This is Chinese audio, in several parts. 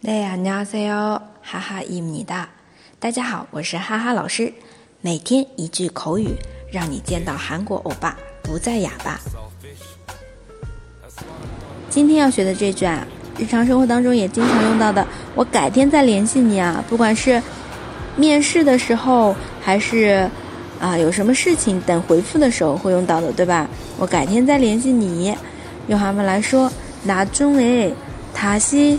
네 안녕하세요. 하하입니다. 大家好，我是哈哈老师。每天一句口语，让你见到韩国欧巴不再哑巴。今天要学的这句啊，日常生活当中也经常用到的。我改天再联系你啊，不管是面试的时候，还是啊有什么事情等回复的时候会用到的，对吧？我改天再联系你。用韩文来说，나중에다시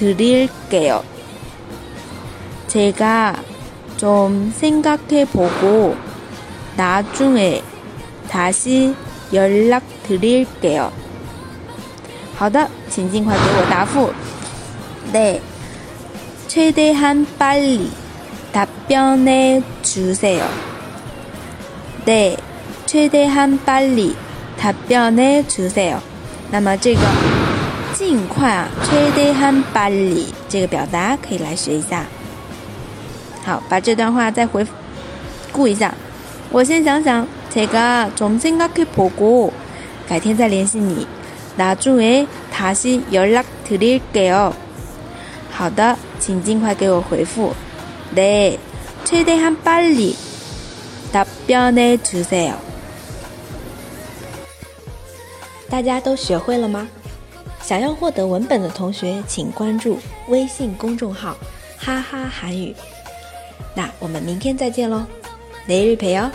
드릴게요 제가좀생각해보고나중에다시연락드릴게요好的，请尽快给我答复。네최대한빨리답변해주세요 네최대한빨리답변해주세요那么这个 尽快啊，최대한빨리这个表达可以来学一下。好，把这段话再回顾一下。我先想想，제가좀생각해보고改天再联系你。나중에다시연락드릴게요好的，请尽快给我回复。네최대한빨리답변해주세요大家都学会了吗？ 想要获得文本的同学请关注微信公众号哈哈韩语。那我们明天再见喽雷日培哦。